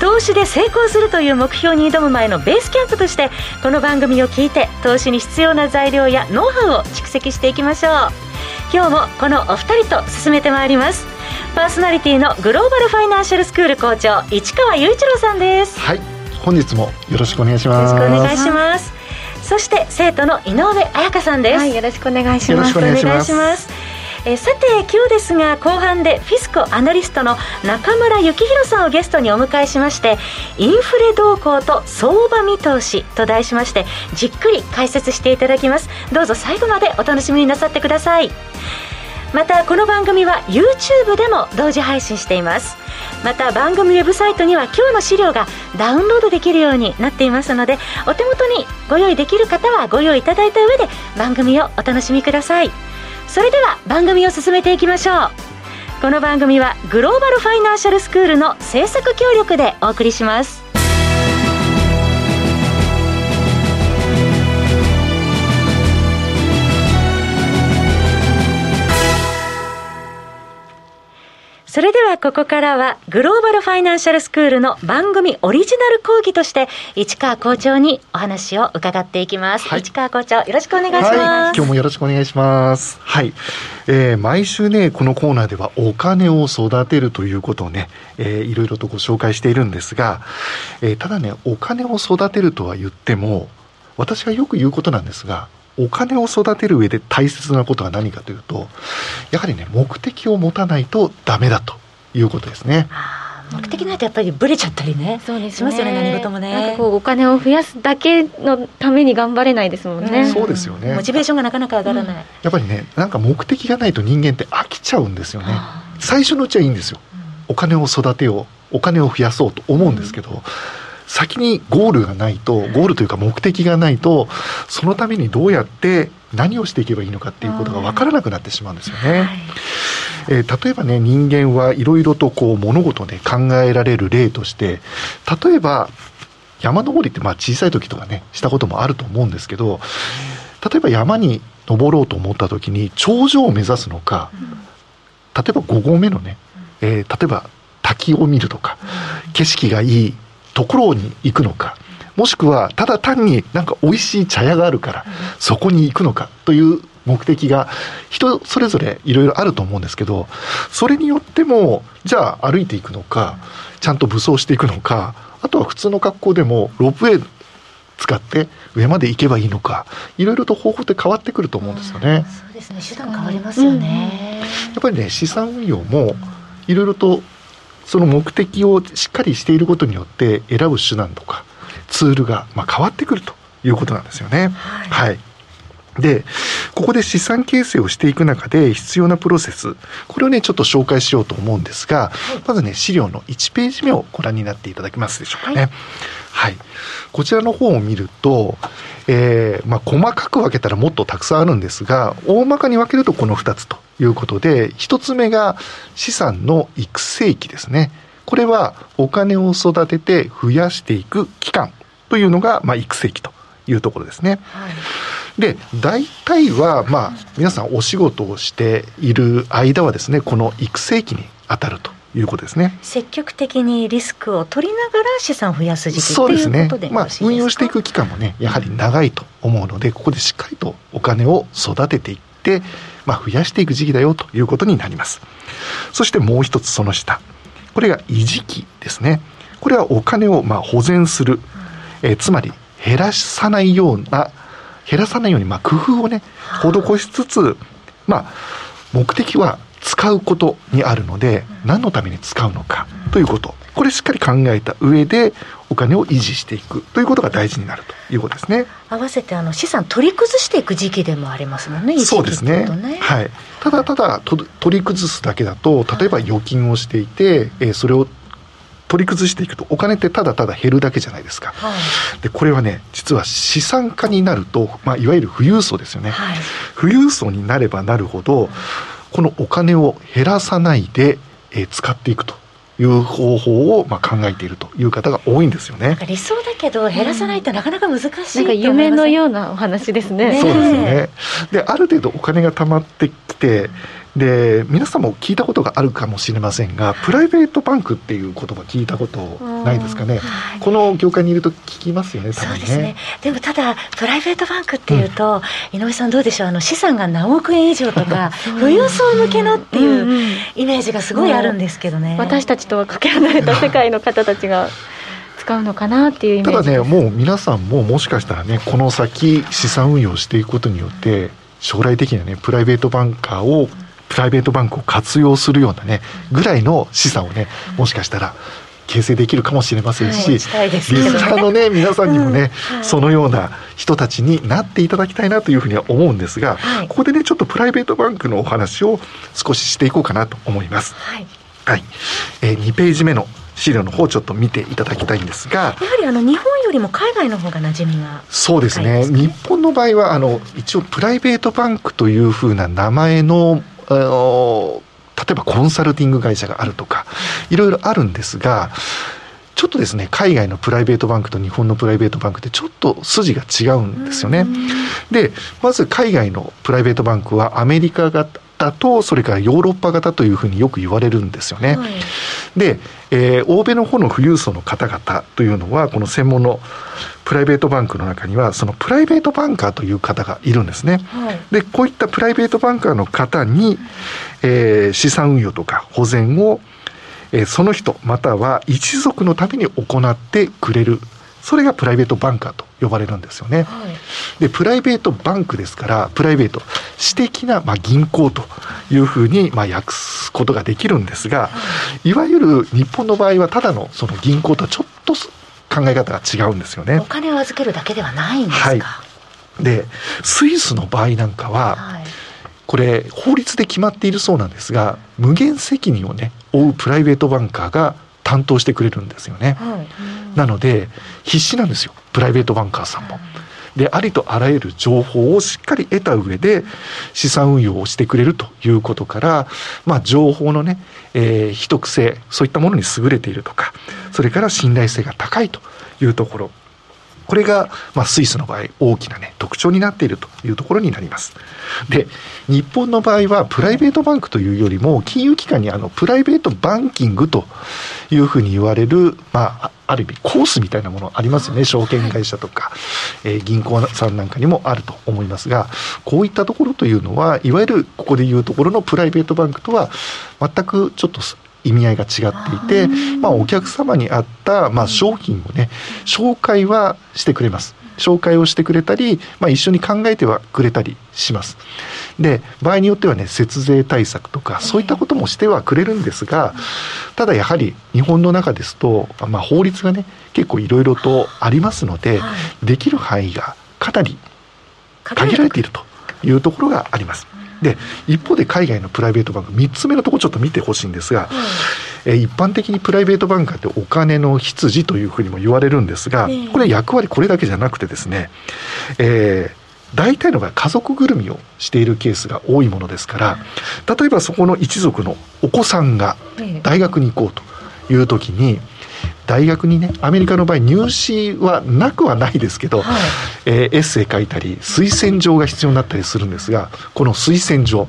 投資で成功するという目標に挑む前のベースキャンプとしてこの番組を聞いて投資に必要な材料やノウハウを蓄積していきましょう。今日もこのお二人と進めてまいります。パーソナリティのグローバルファイナンシャルスクール校長市川雄一郎さんです。はい。本日もよろしくお願いします。よろしくお願いします。そして生徒の井上彩香さんです、はい、よろしくお願いします。よろしくお願いしますえさて今日ですが後半でフィスコアナリストの中村幸宏さんをゲストにお迎えしましてインフレ動向と相場見通しと題しましてじっくり解説していただきます。どうぞ最後までお楽しみになさってください。またこの番組は YouTube でも同時配信しています。また番組ウェブサイトには今日の資料がダウンロードできるようになっていますのでお手元にご用意できる方はご用意いただいた上で番組をお楽しみください。それでは番組を進めていきましょう。この番組はグローバルファイナンシャルスクールの制作協力でお送りします。それではここからはグローバルファイナンシャルスクールの番組オリジナル講義として市川校長にお話を伺っていきます、はい、市川校長よろしくお願いします、はい、今日もよろしくお願いします。はい、えー、毎週ねこのコーナーではお金を育てるということをね、えー、いろいろとご紹介しているんですが、えー、ただねお金を育てるとは言っても私がよく言うことなんですがお金を育てる上で大切なことは何かというとやはりね目的を持たないとダメだということですね。目的ないとやっぱりブレちゃったりね、そうです、ね、しますよね、何事もね。なんかこうお金を増やすだけのために頑張れないですもんね。うん、そうですよね。モチベーションがなかなか上がらない、うん、やっぱりね、なんか目的がないと人間って飽きちゃうんですよね。最初のうちはいいんですよ。お金を育てよう、お金を増やそうと思うんですけど、先にゴールがないとゴールというか目的がないとそのためにどうやって何をしていけばいいのかっていうことが分からなくなってしまうんですよね。はい、えー、例えばね人間はいろいろとこう物事で考えられる例として例えば山登りってまあ小さい時とかねしたこともあると思うんですけど例えば山に登ろうと思った時に頂上を目指すのか例えば5合目のね、えー、例えば滝を見るとか景色がいいところに行くのか、もしくはただ単になんか美味しい茶屋があるから、そこに行くのかという目的が人それぞれいろいろあると思うんですけど、それによっても、じゃあ歩いていくのか、ちゃんと武装していくのか、あとは普通の格好でもロープウェイ使って上まで行けばいいのか、いろいろと方法って変わってくると思うんですよね。そうですね、手段変わりますよね。やっぱりね、資産運用もいろいろとその目的をしっかりしていることによって選ぶ手段とかツールがまあ変わってくるということなんですよね。はい、はいで、ここで資産形成をしていく中で必要なプロセス、これをね、ちょっと紹介しようと思うんですが、はい、まずね、資料の1ページ目をご覧になっていただけますでしょうかね。はい、はい。こちらの方を見ると、えー、まあ、細かく分けたらもっとたくさんあるんですが、大まかに分けるとこの2つということで、1つ目が資産の育成期ですね。これはお金を育てて増やしていく期間というのが、まあ、育成期というところですね。はい、で、大体は、まあ、皆さんお仕事をしている間はですね、この育成期に当たるということですね。積極的にリスクを取りながら資産を増やす時期そうですね。まあ運用していく期間もねやはり長いと思うので、ここでしっかりとお金を育てていまあ増やしていく時期だよということになります。そしてもう一つその下、これが維持期ですね。これはお金をまあ保全する、えー、つまり減らさないような減らさないようにまあ工夫をね施しつつ、まあ目的は使うことにあるので、何のために使うのかということ、これしっかり考えた上で、お金を維持していくということが大事になるということですね。合わせてあの資産取り崩していく時期でもありますもんね。ねそうですね。はい。ただただと取り崩すだけだと、例えば預金をしていて、えー、それを取り崩していくとお金ってただただ減るだけじゃないですか、はい、でこれはね実は資産家になると、まあ、いわゆる富裕層ですよね、はい、富裕層になればなるほどこのお金を減らさないで、えー、使っていくという方法をまあ考えているという方が多いんですよね。理想だけど減らさないとなかなか難しい、なんか夢のようなお話ですね。ねそうですね。である程度お金が貯まってきてで皆さんも聞いたことがあるかもしれませんがプライベートバンクっていう言葉聞いたことないですかね、はい、この業界にいると聞きますよね、ね、そうですね。でもただプライベートバンクっていうと、うん、井上さんどうでしょう？あの資産が何億円以上とか 富裕層向けのっていうイメージがすごいあるんですけどね、私たちとはかけ離れた世界の方たちが使うのかなっていうイメージただねもう皆さんももしかしたらねこの先資産運用していくことによって将来的にはねプライベートバンカーをプライベートバンクを活用するようなねぐらいの資産をねもしかしたら形成できるかもしれませんし、はい、リスナーのね皆さんにもね、うんはい、そのような人たちになっていただきたいなというふうには思うんですが、はい、ここでねちょっとプライベートバンクのお話を少ししていこうかなと思います。はい、はい、えー、2ページ目の資料の方ちょっと見ていただきたいんですがやはりあの日本よりも海外の方が馴染みがそうですね。日本の場合はあの一応プライベートバンクというふうな名前のあの例えばコンサルティング会社があるとかいろいろあるんですがちょっとですね海外のプライベートバンクと日本のプライベートバンクってちょっと筋が違うんですよね。でまず海外のプライベートバンクはアメリカ型とそれからヨーロッパ型というふうによく言われるんですよね。はい、で、えー、欧米の方の富裕層の方々というのはこの専門のプライベートバンクの中にはそのプライベートバンカーという方がいるんですね。はい、でこういったプライベートバンカーの方に、えー、資産運用とか保全を、えー、その人または一族のために行ってくれるそれがプライベートバンカーと呼ばれるんですよね。はい、でプライベートバンクですからプライベート私的な、まあ、銀行というふうに、まあ、訳すことができるんですが、はい、いわゆる日本の場合はただのその銀行とはちょっと考え方が違うんですよね。お金を預けるだけではないんですか、はい、でスイスの場合なんかは、はい、これ法律で決まっているそうなんですが無限責任をね負うプライベートバンカーが担当してくれるんですよね、はい、なので必死なんですよ。プライベートバンカーさんも。でありとあらゆる情報をしっかり得た上で資産運用をしてくれるということから、まあ、情報のね、えー、秘匿性そういったものに優れているとかそれから信頼性が高いというところこれが、まあ、スイスの場合大きなね特徴になっているというところになります。で日本の場合はプライベートバンクというよりも金融機関にあのプライベートバンキングというふうに言われる、まあ、ある意味コースみたいなものありますよね。証券会社とか、えー、銀行さんなんかにもあると思いますがこういったところというのはいわゆるここでいうところのプライベートバンクとは全くちょっと意味合いが違っていて、まあ、お客様に合った、まあ、商品をね紹介はしてくれます。紹介をしてくれたり、まあ、一緒に考えてはくれたりします。で場合によってはね節税対策とかそういったこともしてはくれるんですがただやはり日本の中ですと、まあ、法律がね結構いろいろとありますので、できる範囲がかなり限られているというところがあります。で一方で海外のプライベートバンク3つ目のところちょっと見てほしいんですが、うん、え一般的にプライベートバンカーってお金の必需というふうにも言われるんですが、これ役割これだけじゃなくてですね、えー大体の場合家族ぐるみをしているケースが多いものですから例えばそこの一族のお子さんが大学に行こうという時に大学にねアメリカの場合入試はなくはないですけど、はい、えー、エッセイ書いたり推薦状が必要になったりするんですがこの推薦状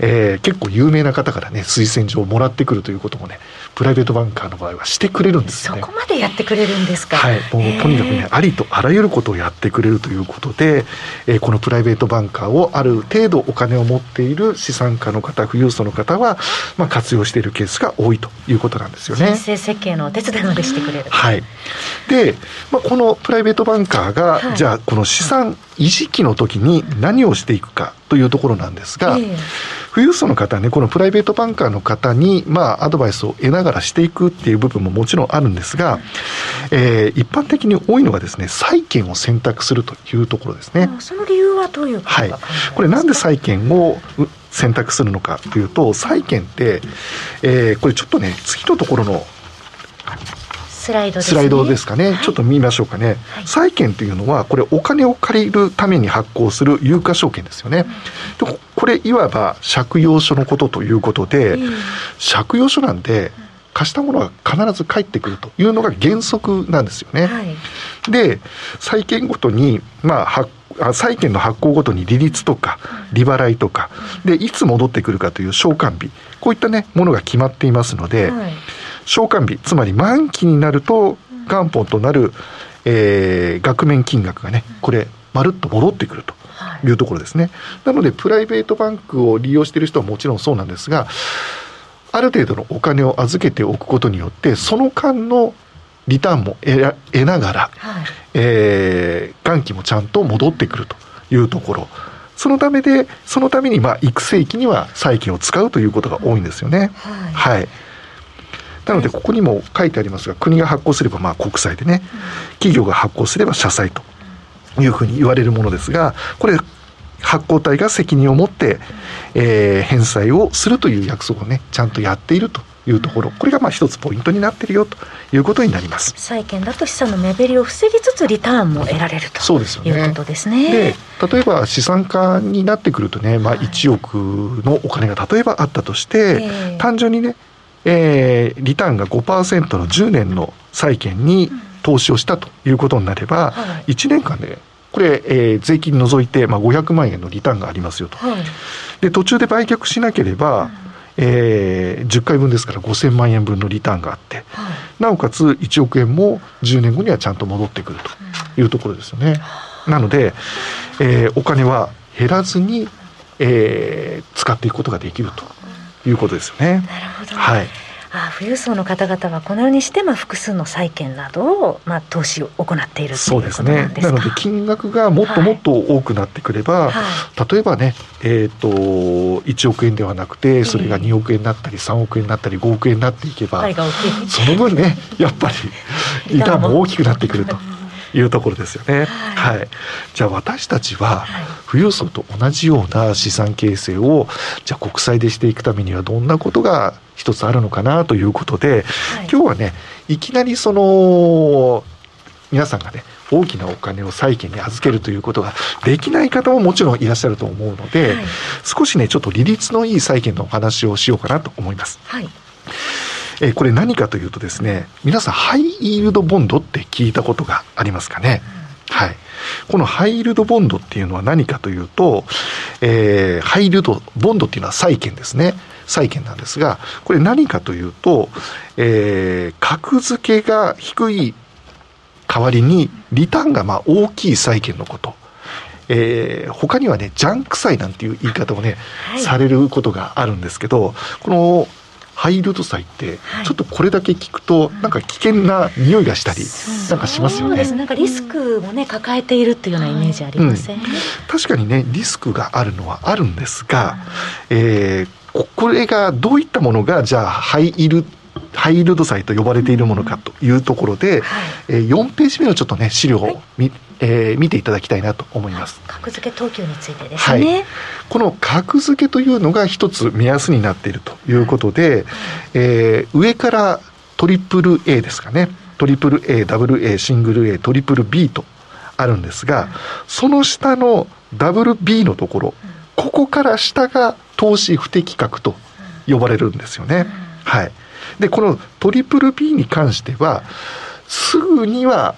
えー、結構有名な方からね推薦状をもらってくるということもねプライベートバンカーの場合はしてくれるんですよね。そこまでやってくれるんですか？はい、もうとにかくね、ありとあらゆることをやってくれるということで、えー、このプライベートバンカーをある程度お金を持っている資産家の方、富裕層の方は、まあ、活用しているケースが多いということなんですよね。先生設計のお手伝いまでしてくれる。はい。で、まあ、このプライベートバンカーが、はい、じゃあこの資産維持期の時に何をしていくかというところなんですが、えー富裕層の方はね、このプライベートバンカーの方に、まあ、アドバイスを得ながらしていくっていう部分ももちろんあるんですが、えー、一般的に多いのがですね、債券を選択するというところですね。その理由はどういうはい。これなんで債券を選択するのかというと、債券って、えー、これちょっとね、次のところのスライドですスライドですかね、はい。ちょっと見ましょうかね、はい。債券というのはこれお金を借りるために発行する有価証券ですよね、でここれいわば借用書のことということで、借用書なんで貸したものは必ず返ってくるというのが原則なんですよね、はい。で債券ごとにまあ発あ債券の発行ごとに利率とか利払いとかでいつ戻ってくるかという償還日こういったねものが決まっていますので、はい償還日。つまり満期になると元本となる、えー額面金額がねこれまるっと戻ってくるとはい。いうところですね。なのでプライベートバンクを利用している人はもちろんそうなんですがある程度のお金を預けておくことによってその間のリターンも得ながら、はい。えー元金もちゃんと戻ってくるというところ。そのためでそのためにまあ育成期には債券を使うということが多いんですよね。はい。はい。なのでここにも書いてありますが国が発行すればまあ国債でね企業が発行すれば社債というふうに言われるものですがこれ発行体が責任を持って、えー返済をするという約束をねちゃんとやっているというところこれがまあ一つポイントになっているよということになります。債券だと資産の目減りを防ぎつつリターンも得られるとそうですよねいうことですね。で例えば資産家になってくるとね、まあ、はい1億のお金が例えばあったとして、ええ単純にね、えーリターンが5%の10年の債券に投資をしたということになれば、はい。1年間でこれ、えー税金除いて、まあ、500万円のリターンがありますよと。はい。で途中で売却しなければ、えー10回分ですから5000万円分のリターンがあってはい。なおかつ1億円も10年後にはちゃんと戻ってくるというところですよね。なので、えーお金は減らずに、えー使っていくことができるということですよね。なるほど、はい。あ富裕層の方々はこのようにして、まあ、複数の債券などを、まあ、投資を行っているとそいうですね。なので金額がもっともっと多くなってくれば、はい。例えばね、えー、と1億円ではなくてそれが2億円になったり3億円になったり5億円になっていけば、パイが大きいその分ねやっぱりリターンも大きくなってくるというところですよね。ははい、じゃあ私たちははい。富裕層と同じような資産形成をじゃあ国債でしていくためにはどんなことが一つあるのかなということで、はい。今日はねいきなりその皆さんがね大きなお金を債券に預けるということができない方ももちろんいらっしゃると思うので、はい。少しねちょっと利率のいい債券のお話をしようかなと思います。はいえーこれ何かというとですね皆さんハイイールドボンドって聞いたことがありますかね、はい。このハイイールドボンドっていうのは何かというと、えーハイイールドボンドっていうのは債券ですね。債券なんですがこれ何かというと、えー格付けが低い代わりにリターンがまあ大きい債券のこと。えー他にはねジャンク債なんていう言い方をね、はい。されることがあるんですけどこのハイルド債ってはい。ちょっとこれだけ聞くとなんか危険な匂いがしたりなんかしますよね。なんかリスクもね抱えているっていうようなイメージありません、確かにねリスクがあるのはあるんですが、えーここれがどういったものがじゃあハイイールハイルド債と呼ばれているものかというところで、はい。えー4ページ目のちょっとね資料はい。を見,、えー見ていただきたいなと思います。格付け等級についてですね、この格付けというのが一つ目安になっているということで、えー上からトリプル A ですかね。トリプル A ダブル A シングル A トリプル B とあるんですがその下のダブル B のところここから下が投資不適格と呼ばれるんですよね。はい、でこのトリプル B に関してはすぐには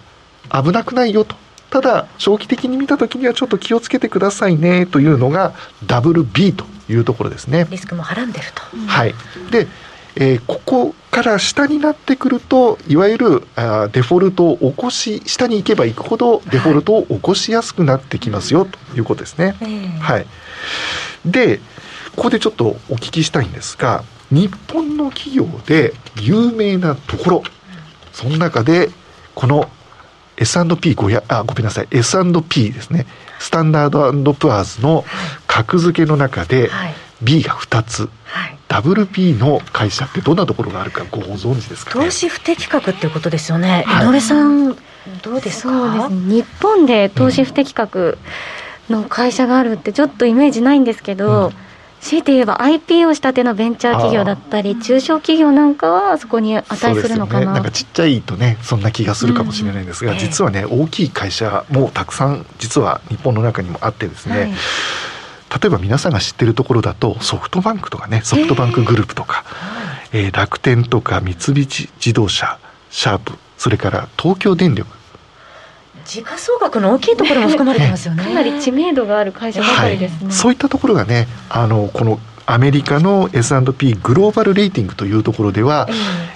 危なくないよとただ長期的に見た時にはちょっと気をつけてくださいねというのがダブル B というところですね。リスクもはらんでると、はい、で、えーここから下になってくるといわゆるあーデフォルトを起こし下に行けば行くほどデフォルトを起こしやすくなってきますよということですね。ええはい、でここでちょっとお聞きしたいんですが日本の企業で有名なところその中でこの S&P500 あごめんなさい。S&P ですね。スタンダードプアーズの格付けの中ではい。B が2つ。はい。ダブル B の会社ってどんなところがあるかご存知ですかね？投資不適格っていうことですよね、はい。井上さんどうですか？そうですね。日本で投資不適格の会社があるってちょっとイメージないんですけど、うん強いて言えば IP をしたてのベンチャー企業だったり中小企業なんかはそこに値するのかな、ね、なんかちっちゃいとねそんな気がするかもしれないんですが、うん、実はね大きい会社もたくさん実は日本の中にもあってですね、はい、例えば皆さんが知ってるところだとソフトバンクとかねソフトバンクグループとか、えー、えー、楽天とか三菱自動車シャープそれから東京電力時価総額の大きいところも含まれてますよね。かなり知名度がある会社ばかりですね。はい、そういったところがね、あのこのアメリカの S&P グローバルレーティングというところでは、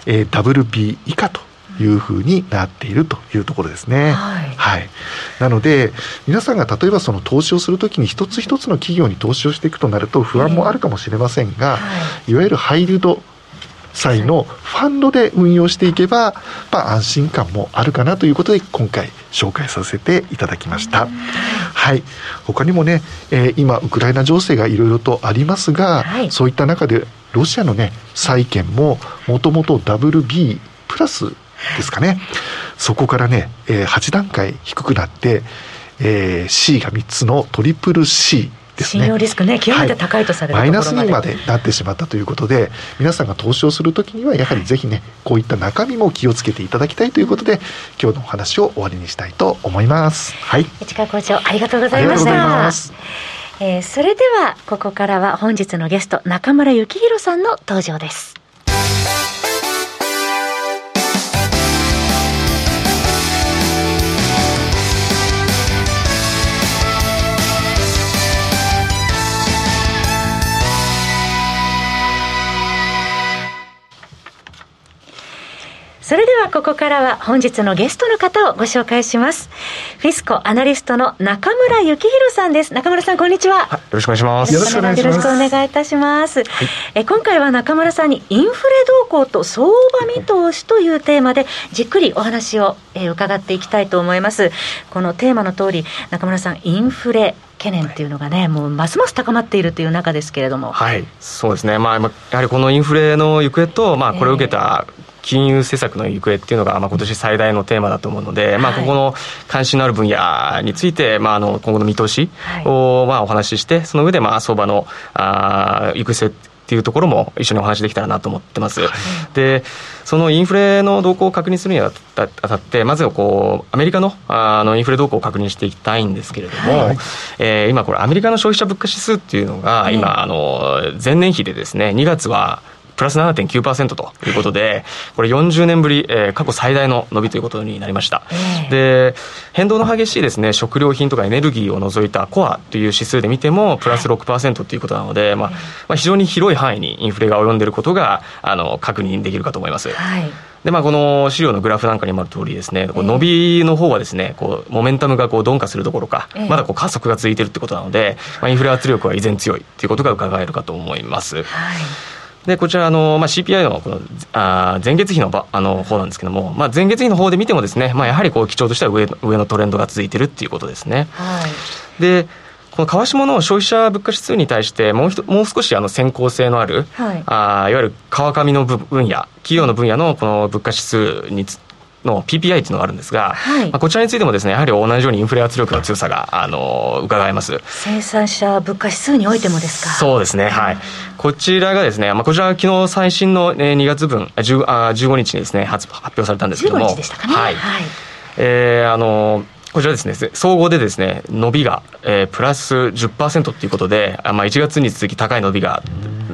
えー、えー、WB 以下というふうになっているというところですね。はい、はい、なので皆さんが例えばその投資をするときに一つ一つの企業に投資をしていくとなると不安もあるかもしれませんが、はい、いわゆるハイルド際のファンドで運用していけば、まあ、安心感もあるかなということで今回紹介させていただきました。はい、他にもね、えー、今ウクライナ情勢がいろいろとありますが、はい、そういった中でロシアのね債券ももともと WB プラスですかね。そこからね、えー、8段階低くなって、えー、C が3つのトリプル C ですね。信用リスクね極めて高いとされる、はい、マイナスにまでなってしまったということで皆さんが投資をするときにはやはりぜひねこういった中身も気をつけていただきたいということで今日のお話を終わりにしたいと思います。はい。市川校長ありがとうございました。えー、それではここからは本日のゲスト中村幸宏さんの登場ですそれではここからは本日のゲストの方をご紹介します。フィスコアナリストの中村幸宏さんです。中村さん、こんにちは。はい、よろしくお願いします。よろしくお願いします。よろしくお願いいたします。はい、え今回は中村さんにインフレ動向と相場見通しというテーマでじっくりお話を、えー、伺っていきたいと思います。このテーマの通り、中村さん、インフレ、懸念っていうのがね、もうますます高まっているという中ですけれども。はい、そうですね。まあ、やはりこのインフレの行方と、まあ、これを受けた金融政策の行方っていうのが、まあ、今年最大のテーマだと思うので、まあ、ここの関心のある分野について、まあ、あの今後の見通しを、まあ、お話しして、その上で、まあ、相場のあ行く末っていうところも一緒にお話できたらなと思ってます。はい、でそのインフレの動向を確認するにあたってまずはこうアメリカのあのインフレ動向を確認していきたいんですけれども、はい、えー、今これアメリカの消費者物価指数っていうのが今、あの前年比でですね2月はプラス7.9%ということで、これ40年ぶり、えー、過去最大の伸びということになりました。で、変動の激しいですね、食料品とかエネルギーを除いたコアという指数で見ても、プラス6%ということなので、まあ、まあ、非常に広い範囲にインフレが及んでいることが、あの、確認できるかと思います。はいで、まあ、この資料のグラフなんかにもある通りですね、こう伸びの方はですね、こう、モメンタムがこう鈍化するどころか、まだこう加速が続いているってことなので、まあ、インフレ圧力は依然強いということが伺えるかと思います。はいでこちらあの、まあ、CPI のこのあ前月比のばあの方なんですけども、まあ、前月比の方で見てもですね、まあ、やはりこう基調としては上上のトレンドが続いているっていうことですね。はい、でこの川下の消費者物価指数に対してもうひともう少しあの先行性のある、はい、あいわゆる川上の分野企業の分野のこの物価指数にの PPI っていうのがあるんですが、はい、まあ、こちらについてもですねやはり同じようにインフレ圧力の強さがあの伺えます。生産者物価指数においてもですか？そうですねはい、こちらがですね、まあ、こちらは昨日最新の2月分10あ15日にですね発発表されたんですけども15日でしたかね。はい、はい、えー、あのこちらですね、総合でですね、伸びが、えー、プラス10%っていうことで、あまあ、1月に続き高い伸びが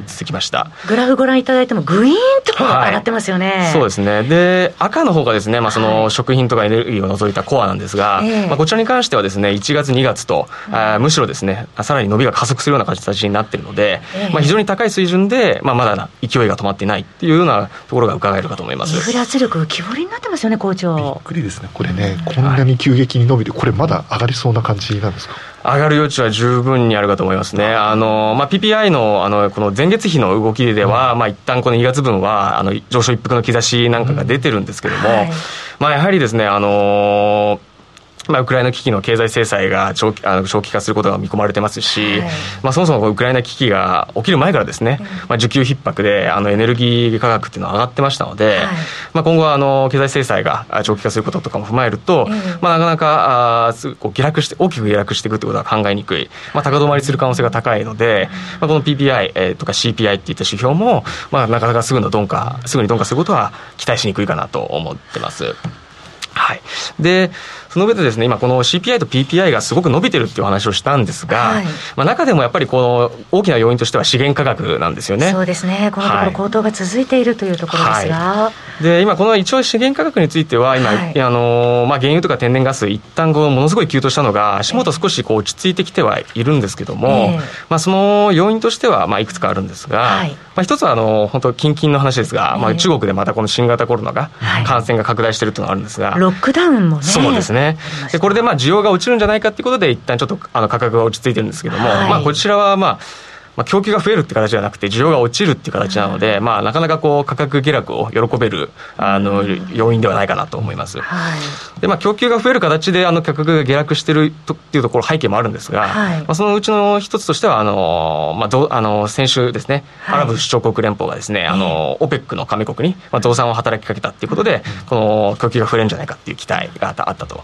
続きました。グラフご覧いただいても、ぐいーんと上がってますよね、はい、そうですね、で赤の方がですね、まあ、その食品とかエネルギーを除いたコアなんですが、はい、まあ、こちらに関してはですね、1月、2月と、うん、あむしろですね、さらに伸びが加速するような形になっているので、えー、まあ、非常に高い水準で、まあ、まだ勢いが止まっていないっていうようなところが伺えるかと思います。インフレ圧力浮き彫りになってますよね、校長。びっくりですね、これね、こんなに急激に伸びて、これまだ上がりそうな感じなんですか？上がる余地は十分にあるかと思いますね。あの、まあ、PPI の、あの、この前月比の動きでは、うん、まあ、一旦この2月分は、あの、上昇一服の兆しなんかが出てるんですけども、うん。はい、まあ、やはりですね、あのまあ、ウクライナ危機の経済制裁が長期あの長期化することが見込まれてますし、はい、まあ、そもそもウクライナ危機が起きる前からですね、まあ、需給逼迫であのエネルギー価格っていうのは上がってましたので、はい、まあ、今後はあの経済制裁が長期化することとかも踏まえると、まあ、なかなかあこう下落して大きく下落していくってことは考えにくい、まあ、高止まりする可能性が高いので、まあ、この PPI、えー、とか CPI っていった指標も、まあ、なかなかすぐの鈍化すぐに鈍化することは期待しにくいかなと思ってます。はい、でその上でですね今この CPI と PPI がすごく伸びてるっていう話をしたんですが、はい、まあ、中でもやっぱりこの大きな要因としては資源価格なんですよね。そうですね。このところ高騰が続いているというところですが、はい、で今この一応資源価格については今、はい、あのまあ、原油とか天然ガス一旦こうものすごい急騰したのが足元少しこう落ち着いてきてはいるんですけども、えー、まあ、その要因としてはまあいくつかあるんですが、まあ、一つはあの本当近々の話ですが、まあ、中国でまたこの新型コロナが感染が拡大しているというのがあるんですが、ロックダウンもね。そうですねでこれでまあ需要が落ちるんじゃないかということで一旦ちょっとあの価格が落ち着いてるんですけども、はい、まあこちらはまあまあ、供給が増えるって形じゃなくて需要が落ちるっていう形なので、まあ、なかなかこう価格下落を喜べるあの要因ではないかなと思います。はい、でまあ、供給が増える形であの価格が下落してるとっていうところ背景もあるんですが、はい、まあ、そのうちの一つとしてはあの、まあ、どあの先週ですね、アラブ首長国連邦がですね、あの OPEC の加盟国に、まあ、増産を働きかけたっていうことで、この供給が増えるんじゃないかっていう期待があったと。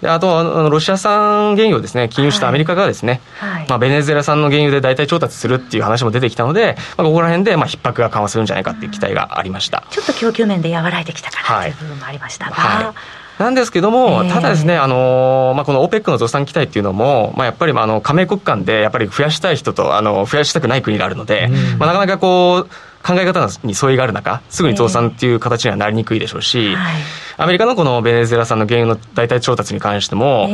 であとあのロシア産原油をですね禁輸したアメリカがですね、まあ、ベネズエラ産の原油で代替調達するっていう話も出てきたので、まあ、ここら辺でまあ逼迫が緩和するんじゃないかっていう期待がありました。ちょっと供給面で和らいできたかなという部分もありましたが。はい。はいなんですけども、ただですね、あのまあ、この OPEC の増産期待っていうのも、まあ、やっぱりまああの加盟国間でやっぱり増やしたい人とあの増やしたくない国があるので、まあ、なかなかこう考え方に相違がある中すぐに増産っていう形にはなりにくいでしょうし、アメリカのこのベネズエラ産の原油の代替調達に関しても、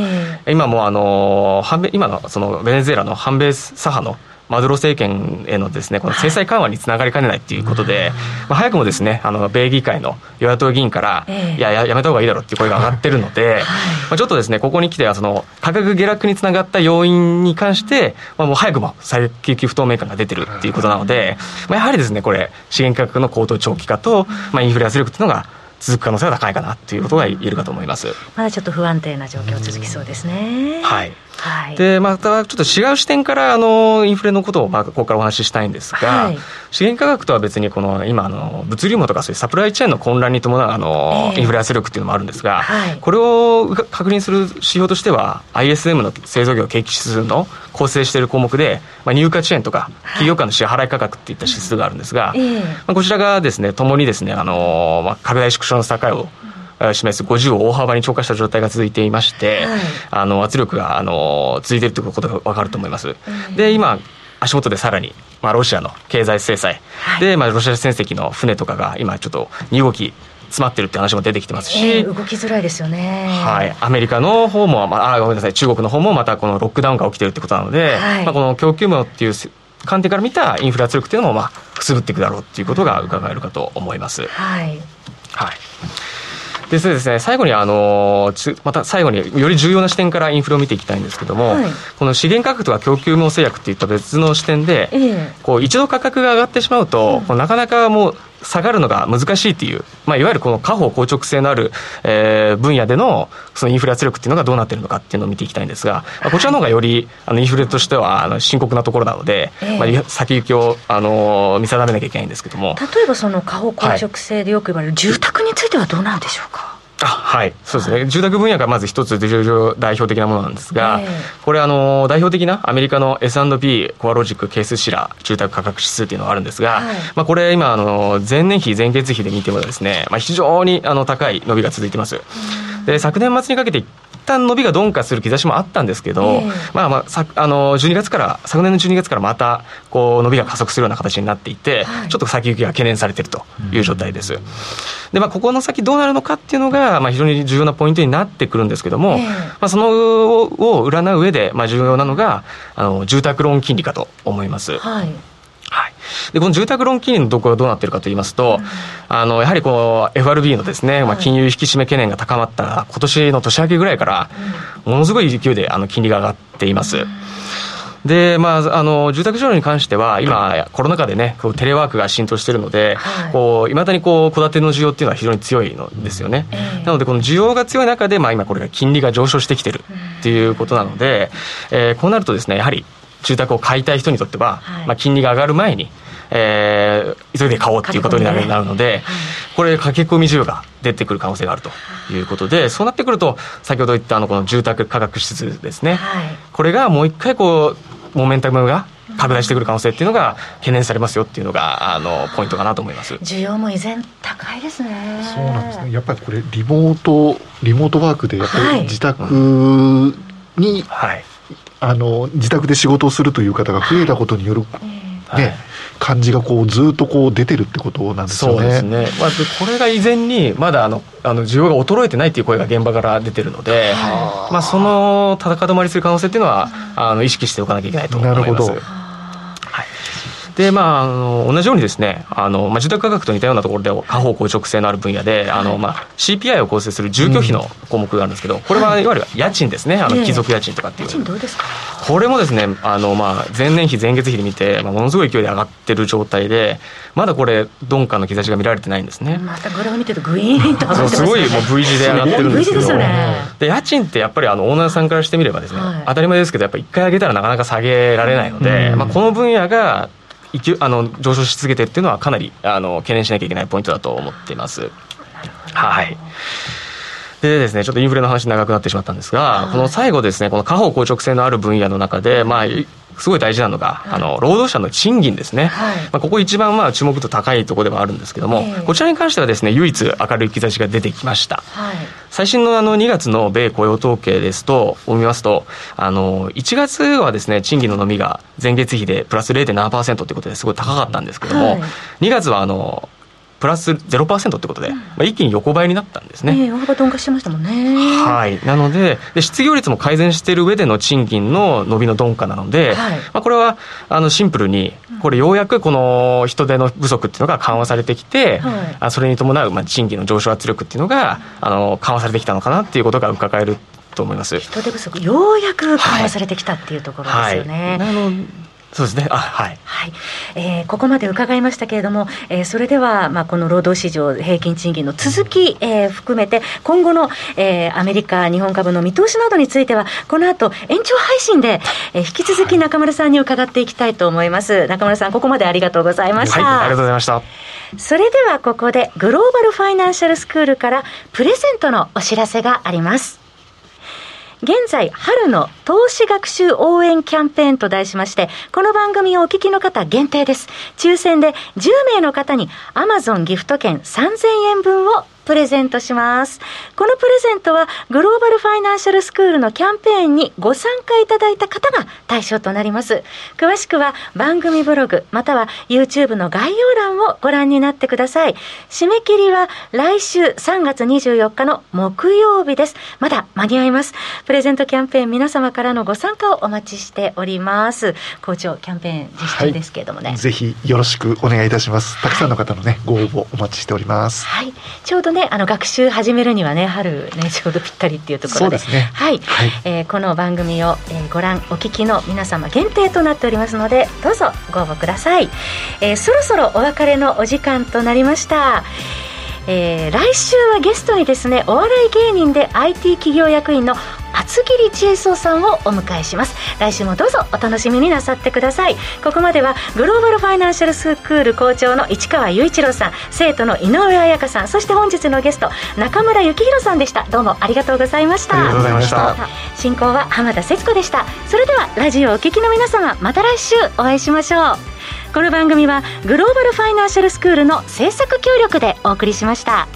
今もあの今のそのベネズエラの反米左派のマドゥロ政権へのですねこの制裁緩和につながりかねないということで、まあ、早くもですねあの米議会の与野党議員から、いややめた方がいいだろうっていう声が上がってるので、まあ、ちょっとですねここに来てはその価格下落につながった要因に関して、まあ、もう早くも最景気不透明感が出てるっていうことなので、まあ、やはりですねこれ資源価格の高騰長期化と、まあ、インフレ圧力っていうのが続く可能性が高いかなということが言えるかと思います。まだちょっと不安定な状況続きそうですね。はい。はい、でまたちょっと違う視点からあのインフレのことをまあここからお話ししたいんですが、はい、資源価格とは別にこの今あの物流網とかそういうサプライチェーンの混乱に伴うあの、インフレ圧力っていうのもあるんですが、はい、これを確認する指標としては ISM の製造業景気指数の構成している項目で、まあ、入荷遅延とか企業間の支払い価格っていった指数があるんですが、まあ、こちらがですねともにですねあの、まあ、拡大縮小の境を示す50を大幅に超過した状態が続いていまして、はい、あの圧力があの続いているということが分かると思います。で今足元でさらに、まあ、ロシアの経済制裁。で、はい、まあ、ロシア船籍の船とかが今ちょっと荷動き詰まってるって話も出てきてますし、えー、動きづらいですよね、はい、アメリカの方も、まあ、あごめんなさい。中国の方もまたこのロックダウンが起きてるってことなので、はい、まあ、この供給網っていう観点から見たインフレ圧力っていうのもまあくすぶっていくだろうっていうことが伺えるかと思います。はい、はいでそうですね、最後にあのまた最後により重要な視点からインフレを見ていきたいんですけども、はい、この資源価格とか供給網制約といった別の視点で、えー、こう一度価格が上がってしまうと、うん、なかなかもう下がるのが難しいっていう、まあ、いわゆるこの下方硬直性のある、えー、分野でのそのインフレ圧力っていうのがどうなってるのかっていうのを見ていきたいんですが、まあ、こちらの方がよりあのインフレとしてはあの深刻なところなので、えー、まあ、先行きをあの見定めなきゃいけないんですけども。例えばその下方硬直性でよく言われる住宅についてはどうなんでしょうか、あはい。そうですね、はい、住宅分野がまず一つ代表的なものなんですが、えー、これあの代表的なアメリカの S&P コアロジックケースシラー住宅価格指数っていうのがあるんですが、はい、まあ、これ今あの前年比前月比で見てもですね、まあ、非常にあの高い伸びが続いてます。で昨年末にかけて旦伸びが鈍化する兆しもあったんですけど、えー、まあまあさあの12月から昨年の12月からまたこう伸びが加速するような形になっていて、はい、ちょっと先行きが懸念されているという状態です。でまあここの先どうなるのかっていうのがまあ非常に重要なポイントになってくるんですけども、えー、まあそのを占う上でまあ重要なのがあの住宅ローン金利かと思います。はいはい、でこの住宅ローン金利のところがどうなっているかといいますと、うん、あのやはりこう FRB のですね、まあ、金融引き締め懸念が高まった今年の年明けぐらいから、ものすごい勢いであの金利が上がっています。で、まあ、あの住宅市場に関しては、今、コロナ禍でね、こうテレワークが浸透しているので、はい。まだにこう戸建ての需要っていうのは非常に強いのですよね。えー、なので、この需要が強い中で、まあ、今、これが金利が上昇してきてるっていうことなので、えー、こうなるとですね、やはり住宅を買いたい人にとっては、はい、まあ、金利が上がる前に、えー、急いで買おうっていうことになる,、なるので、はい、これ駆け込み需要が出てくる可能性があるとい。うことでそうなってくると先ほど言ったあのこの住宅価格指数ですね、はい、これがもう一回こうモメンタムが拡大してくる可能性っていうのが懸念されますよっていうのがあのポイントかなと思います。需要も依然高いですね。そうなんですね。やっぱりこれリモートリモートワークでやっぱり自宅に、はい、あの自宅で仕事をするという方が増えたことによる、はい、ね、感じがこうずっとこう出てるってことなんですよね。そうですね。まあこれが以前にまだあのあの需要が衰えてないっていう声が現場から出てるので、まあその高止まりする可能性っていうのはあの意識しておかなきゃいけないと思います。なるほど。で、まあ、あの同じようにですね、あのまあ、住宅価格と似たようなところで、下方硬直性のある分野で、あのまあ、CPI を構成する住居費の項目があるんですけど、これはい。わゆる家賃ですね、あの貴族家賃とかっていう。これもですね、あのまあ、前年比、前月比で見て、まあ、ものすごい勢いで上がってる状態で、まだこれ、鈍化の兆しが見られてないんですね。またグラフ見てると、ぐいーんと上がってます、ね、すごいもう V 字で上がってるんですけど、で、ね、家賃ってやっぱりあのオーナーさんからしてみればですね、はい、当たり前ですけど、やっぱり一回上げたらなかなか下げられないので、うん、まあ、この分野があの上昇し続けてるっていうのはかなりあの懸念しなきゃいけないポイントだと思っています。はいでですね、ちょっとインフレの話長くなってしまったんですが、この最後ですね、この下方硬直性のある分野の中で、まあ、すごい大事なのが、あの労働者の賃金ですね、はい、まあ、ここ一番まあ注目度高いところではあるんですけども、えー、こちらに関してはですね唯一明るい兆しが出てきました、はい、最新のあの2月の米雇用統計ですとを見ますとあの1月はですね賃金の伸びが前月比でプラス0.7%ということですごい高かったんですけども、はい、2月はあのプラス0%ってことで、まあ、一気に横ばいになったんですね。えー、大幅鈍化してましたもんね。はい。なのでで、失業率も改善している上での賃金の伸びの鈍化なので、はい、まあ、これはあのシンプルに、これようやくこの人手の不足っていうのが緩和されてきて、はい、それに伴うまあ賃金の上昇圧力っていうのがあの緩和されてきたのかなっていうことが伺えると思います人手不足ようやく緩和されてきたっていうところですよね。はいはいそうですね。あ、はい。はい。えー、ここまで伺いましたけれども、えー、それでは、まあ、この労働市場平均賃金の続き、えー、含めて、今後の、えー、アメリカ、日本株の見通しなどについては、この後、延長配信で、えー、引き続き中村さんに伺っていきたいと思います。中村さん、ここまでありがとうございました。はい、ありがとうございました。それでは、ここで、グローバルファイナンシャルスクールから、プレゼントのお知らせがあります。現在、春の投資学習応援キャンペーンと題しまして、この番組をお聞きの方限定です。抽選で10名の方に Amazon ギフト券3000円分をプレゼントします。このプレゼントはグローバルファイナンシャルスクールのキャンペーンにご参加いただいた方が対象となります。詳しくは番組ブログまたは YouTube の概要欄をご覧になってください。締め切りは来週3月24日の木曜日です。まだ間に合います。プレゼントキャンペーン皆様からのご参加をお待ちしております。校長キャンペーン実施中ですけれどもね、はい、ぜひよろしくお願いいたします。たくさんの方のね、ご応募お待ちしております。はい。ちょうどねあの学習始めるにはね春ねちょうどぴったりっていうところで。ですね。はい、はい、えー、この番組を、えー、ご覧お聞きの皆様限定となっておりますのでどうぞご応募ください、えー、そろそろお別れのお時間となりました。えー、来週はゲストにですねお笑い芸人で IT 企業役員の厚切り千恵荘さんをお迎えします。来週もどうぞお楽しみになさってください。ここまではグローバルファイナンシャルスクール校長の市川雄一郎さん生徒の井上彩香さんそして本日のゲスト中村幸宏さんでした。どうもありがとうございました。ありがとうございました。進行は浜田節子でした。それではラジオをお聞きの皆様また来週お会いしましょう。この番組はグローバルファイナンシャルスクールの制作協力でお送りしました。